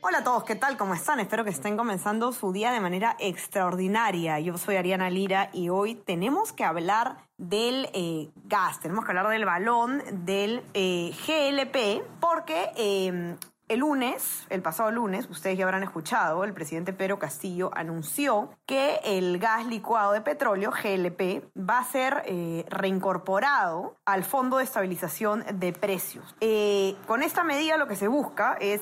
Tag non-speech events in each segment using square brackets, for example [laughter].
Hola a todos, ¿qué tal? ¿Cómo están? Espero que estén comenzando su día de manera extraordinaria. Yo soy Ariana Lira y hoy tenemos que hablar del eh, gas, tenemos que hablar del balón del eh, GLP, porque eh, el lunes, el pasado lunes, ustedes ya habrán escuchado, el presidente Pedro Castillo anunció que el gas licuado de petróleo, GLP, va a ser eh, reincorporado al Fondo de Estabilización de Precios. Con esta medida lo que se busca es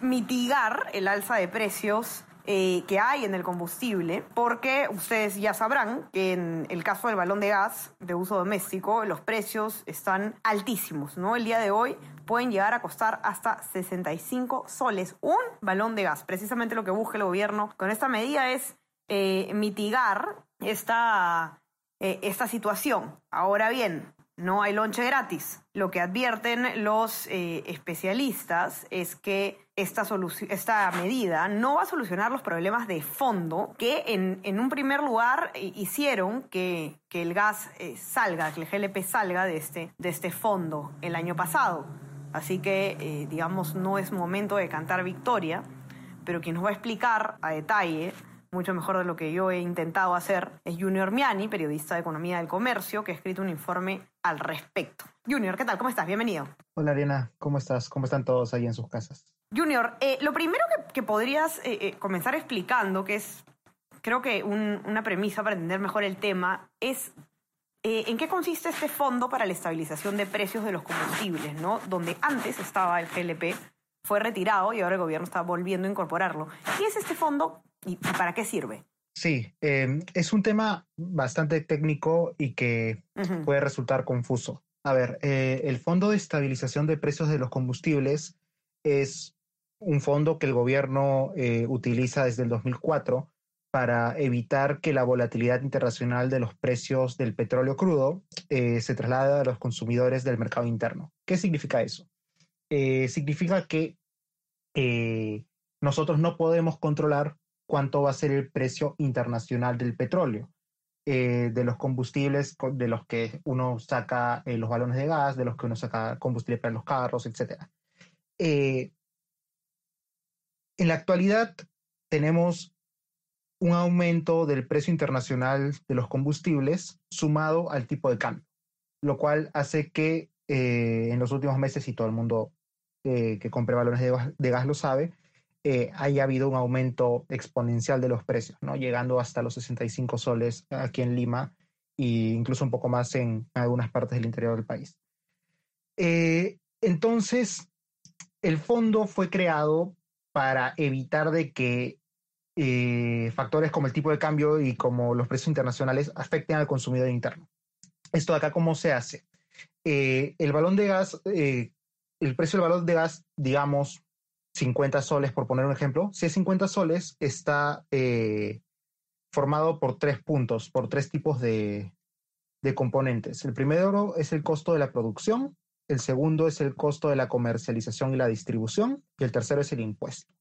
mitigar el alza de precios eh, que hay en el combustible, porque ustedes ya sabrán que en el caso del balón de gas de uso doméstico, los precios están altísimos, ¿no? El día de hoy pueden llegar a costar hasta 65 soles un balón de gas. Precisamente lo que busca el gobierno con esta medida es eh, mitigar esta, eh, esta situación. Ahora bien, no hay lonche gratis. Lo que advierten los eh, especialistas es que esta, medida no va a solucionar los problemas de fondo que en, un primer lugar eh, hicieron que, que el gas eh, salga, que el GLP salga de este, de este fondo el año pasado. Así que, eh, digamos, no es momento de cantar victoria, pero quien nos va a explicar a detalle mucho mejor de lo que yo he intentado hacer, es Junior Miani, periodista de Economía del Comercio, que ha escrito un informe al respecto. Junior, ¿qué tal? ¿Cómo estás? Bienvenido. Hola Ariana, ¿cómo estás? ¿Cómo están todos ahí en sus casas? Junior, eh, lo primero que, que podrías eh, eh, comenzar explicando, que es creo que un, una premisa para entender mejor el tema, es eh, en qué consiste este fondo para la estabilización de precios de los combustibles, ¿no? Donde antes estaba el GLP, fue retirado y ahora el gobierno está volviendo a incorporarlo. ¿Qué es este fondo y para qué sirve? Sí, eh, es un tema bastante técnico y que uh -huh. puede resultar confuso. A ver, eh, el Fondo de Estabilización de Precios de los Combustibles es un fondo que el gobierno eh, utiliza desde el 2004 para evitar que la volatilidad internacional de los precios del petróleo crudo eh, se traslade a los consumidores del mercado interno. ¿Qué significa eso? Eh, significa que eh, nosotros no podemos controlar cuánto va a ser el precio internacional del petróleo, eh, de los combustibles de los que uno saca eh, los balones de gas, de los que uno saca combustible para los carros, etc. Eh, en la actualidad tenemos un aumento del precio internacional de los combustibles sumado al tipo de cambio, lo cual hace que en los últimos meses, y todo el mundo que compre balones de, de gas lo sabe, eh, haya habido un aumento exponencial de los precios, ¿no? llegando hasta los 65 soles aquí en Lima e incluso un poco más en algunas partes del interior del país. Eh, entonces, el fondo fue creado para evitar de que eh, factores como el tipo de cambio y como los precios internacionales afecten al consumidor interno. Esto de acá, ¿cómo se hace? Eh, el balón de gas, el precio del balón de gas, digamos, 50 soles, por poner un ejemplo, si es 50 soles, está eh, formado por tres puntos, por tres tipos de, de, componentes. El primero es el costo de la producción, el segundo es el costo de la comercialización y la distribución, y el tercero es el impuesto.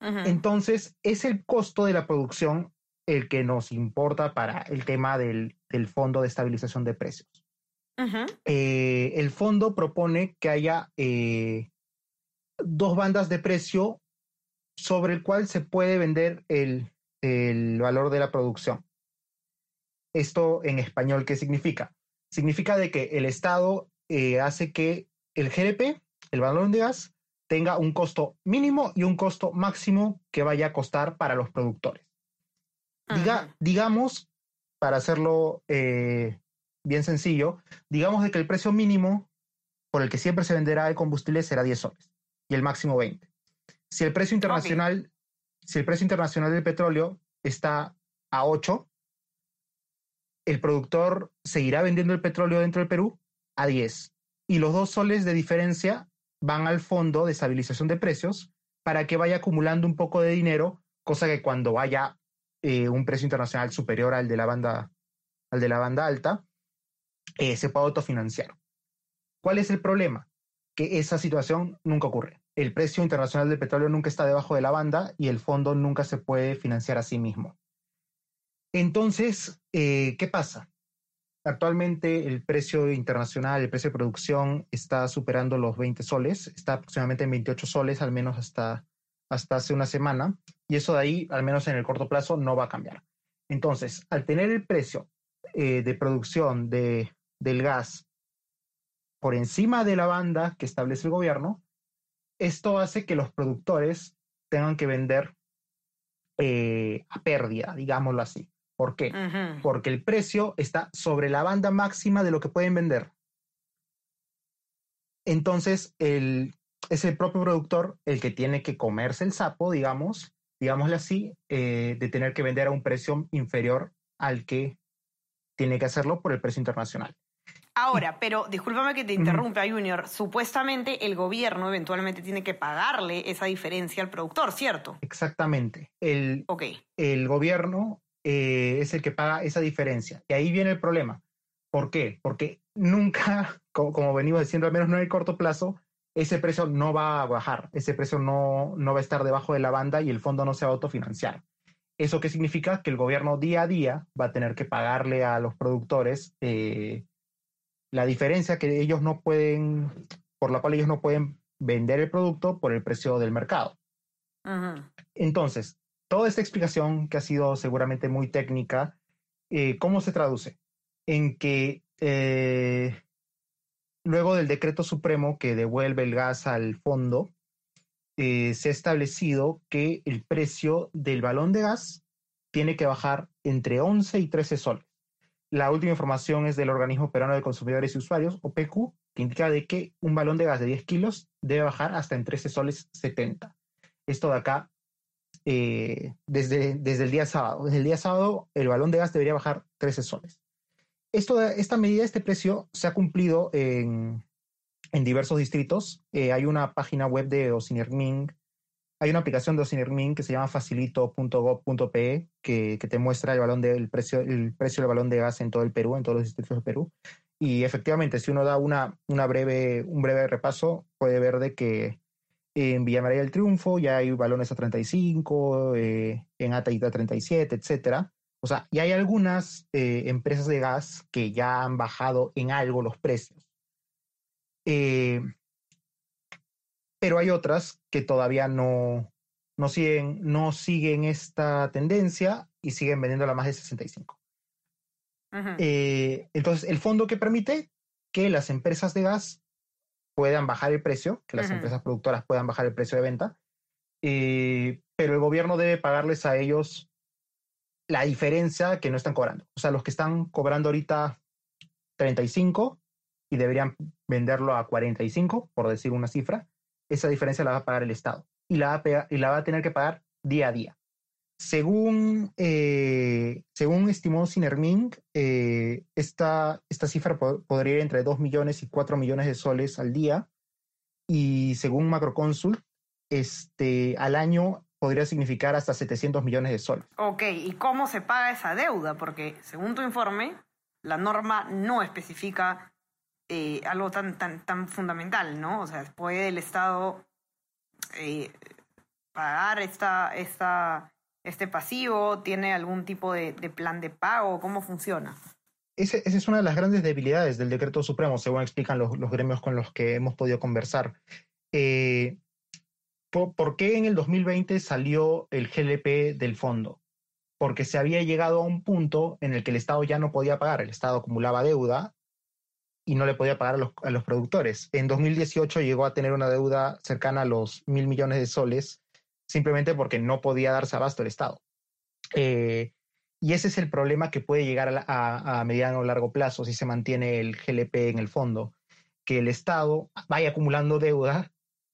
Uh -huh. Entonces, es el costo de la producción el que nos importa para el tema del, del Fondo de Estabilización de Precios. Uh -huh. eh, el fondo propone que haya eh, dos bandas de precio sobre el cual se puede vender el, el valor de la producción. Esto en español, ¿qué significa? Significa de que el Estado eh, hace que el GLP, el balón de gas, tenga un costo mínimo y un costo máximo que vaya a costar para los productores. Diga, digamos, para hacerlo eh, bien sencillo, digamos de que el precio mínimo por el que siempre se venderá el combustible será 10 soles y el máximo 20. Si el precio internacional, okay. si el precio internacional del petróleo está a 8, el productor seguirá vendiendo el petróleo dentro del Perú a 10. Y los dos soles de diferencia van al fondo de estabilización de precios para que vaya acumulando un poco de dinero, cosa que cuando vaya eh, un precio internacional superior al de la banda, al de la banda alta, eh, se pueda autofinanciar. ¿Cuál es el problema? Que esa situación nunca ocurre. El precio internacional del petróleo nunca está debajo de la banda y el fondo nunca se puede financiar a sí mismo. Entonces, eh, ¿qué pasa? Actualmente el precio internacional, el precio de producción está superando los 20 soles, está aproximadamente en 28 soles, al menos hasta, hasta hace una semana, y eso de ahí, al menos en el corto plazo, no va a cambiar. Entonces, al tener el precio eh, de producción de, del gas por encima de la banda que establece el gobierno, esto hace que los productores tengan que vender eh, a pérdida, digámoslo así. ¿Por qué? Porque el precio está sobre la banda máxima de lo que pueden vender. Entonces, el, es el propio productor el que tiene que comerse el sapo, digamos, digámosle así, eh, de tener que vender a un precio inferior al que tiene que hacerlo por el precio internacional. Ahora, pero discúlpame que te interrumpa, Junior. Supuestamente el gobierno eventualmente tiene que pagarle esa diferencia al productor, ¿cierto? Exactamente. El, el gobierno eh, es el que paga esa diferencia. Y ahí viene el problema. ¿Por qué? Porque nunca, [laughs] como, venimos diciendo, al menos no en el corto plazo, ese precio no va a bajar, ese precio no, no va a estar debajo de la banda y el fondo no se va a autofinanciar. ¿Eso qué significa? Que el gobierno día a día va a tener que pagarle a los productores eh, la diferencia que ellos no pueden, por la cual ellos no pueden vender el producto por el precio del mercado. Entonces, toda esta explicación, que ha sido seguramente muy técnica, eh, ¿cómo se traduce? En que eh, luego del decreto supremo que devuelve el gas al fondo, eh, se ha establecido que el precio del balón de gas tiene que bajar entre 11 y 13 soles. La última información es del Organismo Peruano de Consumidores y Usuarios, OPQ, que indica de que un balón de gas de 10 kilos debe bajar hasta en 13 soles 70. Esto de acá eh, desde, desde el día sábado. Desde el día sábado el balón de gas debería bajar 13 soles. Esto, esta medida, este precio, se ha cumplido en, en diversos distritos. Eh, hay una página web de Ocinermin, hay una aplicación de Ocinermin que se llama facilito.gov.pe que, que te muestra el, balón de, precio, el precio del balón de gas en todo el Perú, en todos los distritos del Perú. Y efectivamente, si uno da una, una breve, un breve repaso, puede ver de que en Villa María del Triunfo ya hay balones a 35, eh, en Ataíta 37, etcétera. O sea, y hay algunas eh, empresas de gas que ya han bajado en algo los precios. Eh, pero hay otras que todavía no, no, siguen, no siguen esta tendencia y siguen vendiendo a más de 65. entonces, el fondo que permite que las empresas de gas puedan bajar el precio, que las empresas productoras puedan bajar el precio de venta, eh, pero el gobierno debe pagarles a ellos la diferencia que no están cobrando. O sea, los que están cobrando ahorita 35 y deberían venderlo a 45, por decir una cifra, esa diferencia la va a pagar el Estado y la va a, y la va a tener que pagar día a día. Según, eh, según estimó Sinerming, eh, esta, esta cifra podría ir entre 2 millones y 4 millones de soles al día. Y según Macroconsult, este, al año podría significar hasta 700 millones de soles. Ok, ¿y cómo se paga esa deuda? Porque según tu informe, la norma no especifica eh, algo tan, tan, tan fundamental, ¿no? O sea, ¿puede el Estado pagar esta, esta este pasivo? ¿Tiene algún tipo de, plan de pago? ¿Cómo funciona? esa es una de las grandes debilidades del decreto supremo, según explican los, gremios con los que hemos podido conversar. Eh, ¿por, qué en el 2020 salió el GLP del fondo? Porque se había llegado a un punto en el que el Estado ya no podía pagar, el Estado acumulaba deuda y no le podía pagar a los, a los productores. En 2018 llegó a tener una deuda cercana a los mil millones de soles simplemente porque no podía darse abasto el Estado. Eh, y ese es el problema que puede llegar a, mediano o largo plazo si se mantiene el GLP en el fondo, que el Estado vaya acumulando deuda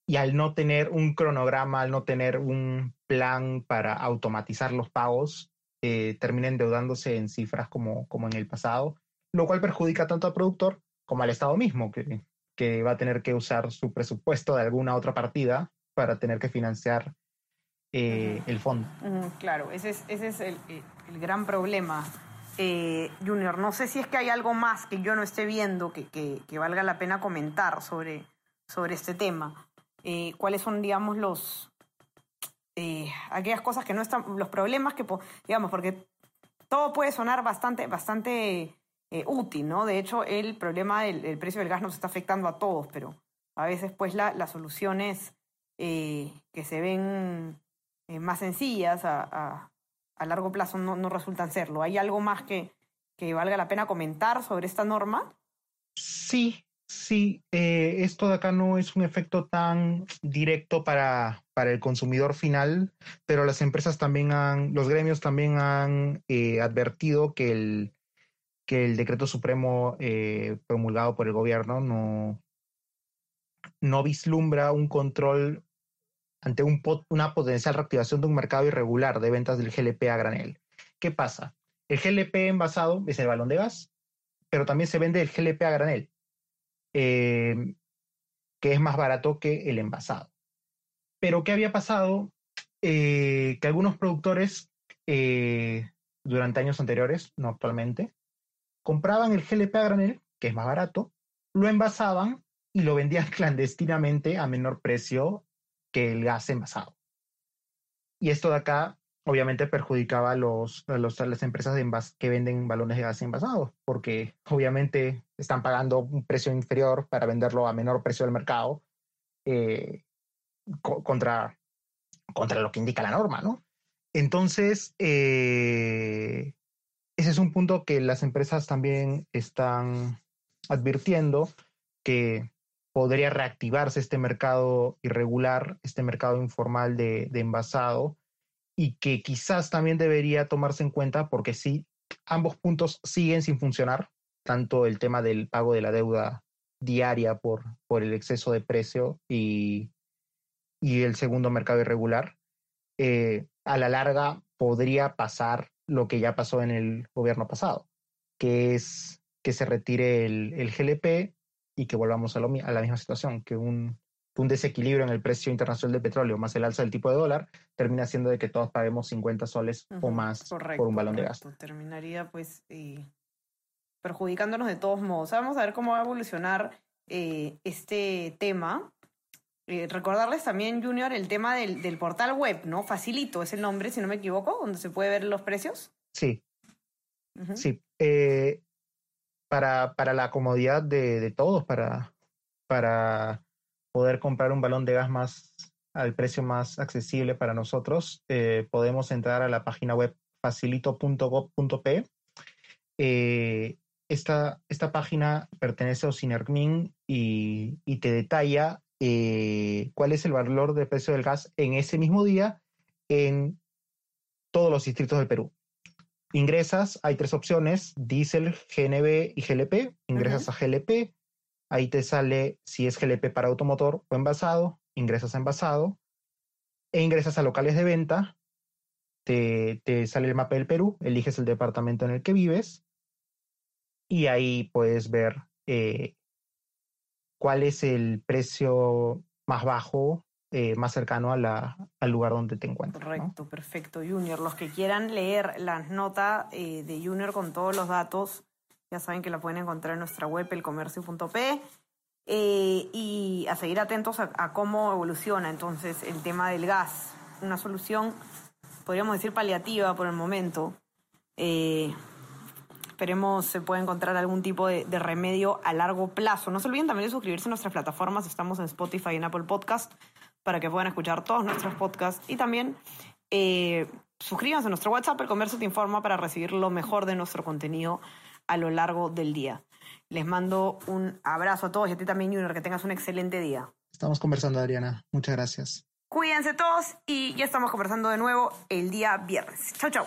y al no tener un cronograma, al no tener un plan para automatizar los pagos, eh, termina endeudándose en cifras como, como en el pasado, lo cual perjudica tanto al productor como al Estado mismo, que, que va a tener que usar su presupuesto de alguna otra partida para tener que financiar eh, el fondo. claro, ese es, ese es el, gran problema. Eh, Junior, no sé si es que hay algo más que yo no esté viendo que, que, valga la pena comentar sobre, sobre este tema. Eh, ¿Cuáles son, digamos, los aquellas cosas que no están, los problemas que, digamos, porque todo puede sonar bastante, bastante útil, ¿no? De hecho, el problema del precio del gas nos está afectando a todos, pero a veces, pues, la, las soluciones que se ven más sencillas a largo plazo no, no resultan serlo. ¿Hay algo más que, que, valga la pena comentar sobre esta norma? Sí, sí. Eh, esto de acá no es un efecto tan directo para, para el consumidor final, pero las empresas también han, los gremios también han eh, advertido que el, que el decreto supremo eh, promulgado por el gobierno no, no vislumbra un control ante un una potencial reactivación de un mercado irregular de ventas del GLP a granel. ¿Qué pasa? El GLP envasado es el balón de gas, pero también se vende el GLP a granel, em, que es más barato que el envasado. Pero ¿qué había pasado? Eh, que algunos productores eh, durante años anteriores, no actualmente, compraban el GLP a granel, que es más barato, lo envasaban y lo vendían [laughs] clandestinamente a menor precio que el gas envasado. Y esto de acá obviamente perjudicaba a, los, las empresas de que venden balones de gas envasados, porque obviamente están pagando un precio inferior para venderlo a menor precio del mercado eh, contra, contra lo que indica la norma, ¿no? Entonces, eh, ese es un punto que las empresas también están advirtiendo que podría reactivarse este mercado irregular, este mercado informal de, envasado, y que quizás también debería tomarse en cuenta porque sí, ambos puntos siguen sin funcionar, tanto el tema del pago de la deuda diaria por, por el exceso de precio y, y el segundo mercado irregular. Eh, a la larga podría pasar lo que ya pasó en el gobierno pasado, que es que se retire el, el GLP y que volvamos a, la misma situación, que un, un, desequilibrio en el precio internacional del petróleo más el alza del tipo de dólar termina siendo de que todos paguemos 50 soles o más por un balón de gas. Terminaría pues perjudicándonos de todos modos. Vamos a ver cómo va a evolucionar eh, este tema. Eh, recordarles también, Junior, el tema del, del, portal web, ¿no? Facilito es el nombre, si no me equivoco, donde se puede ver los precios. Sí. Sí. Eh, para, para la comodidad de, de todos, para, para poder comprar un balón de gas más al precio más accesible para nosotros, eh, podemos entrar a la página web facilito.gov.p. Eh, esta, esta página pertenece a Ocinermin y, y te detalla eh, cuál es el valor de precio del gas en ese mismo día en todos los distritos del Perú. Ingresas, hay tres opciones, diésel, GNB y GLP. Ingresas a GLP, ahí te sale si es GLP para automotor o envasado, ingresas a envasado, e ingresas a locales de venta, te, te sale el mapa del Perú, eliges el departamento en el que vives y ahí puedes ver eh, cuál es el precio más bajo eh, más cercano a la, al lugar donde te encuentras. Correcto, perfecto, Junior. Los que quieran leer la nota eh, de Junior con todos los datos, ya saben que la pueden encontrar en nuestra web, elcomercio.p. Eh, y a seguir atentos a, cómo evoluciona entonces el tema del gas. Una solución, podríamos decir, paliativa por el momento. Esperemos se pueda encontrar algún tipo de, de, remedio a largo plazo. No se olviden también de suscribirse a nuestras plataformas. Estamos en Spotify y en Apple Podcast para que puedan escuchar todos nuestros podcasts y también eh, suscríbanse a nuestro WhatsApp, el comercio te informa para recibir lo mejor de nuestro contenido a lo largo del día. Les mando un abrazo a todos y a ti también, Junior, que tengas un excelente día. Estamos conversando, Adriana. Muchas gracias. Cuídense todos y ya estamos conversando de nuevo el día viernes. Chau, chau.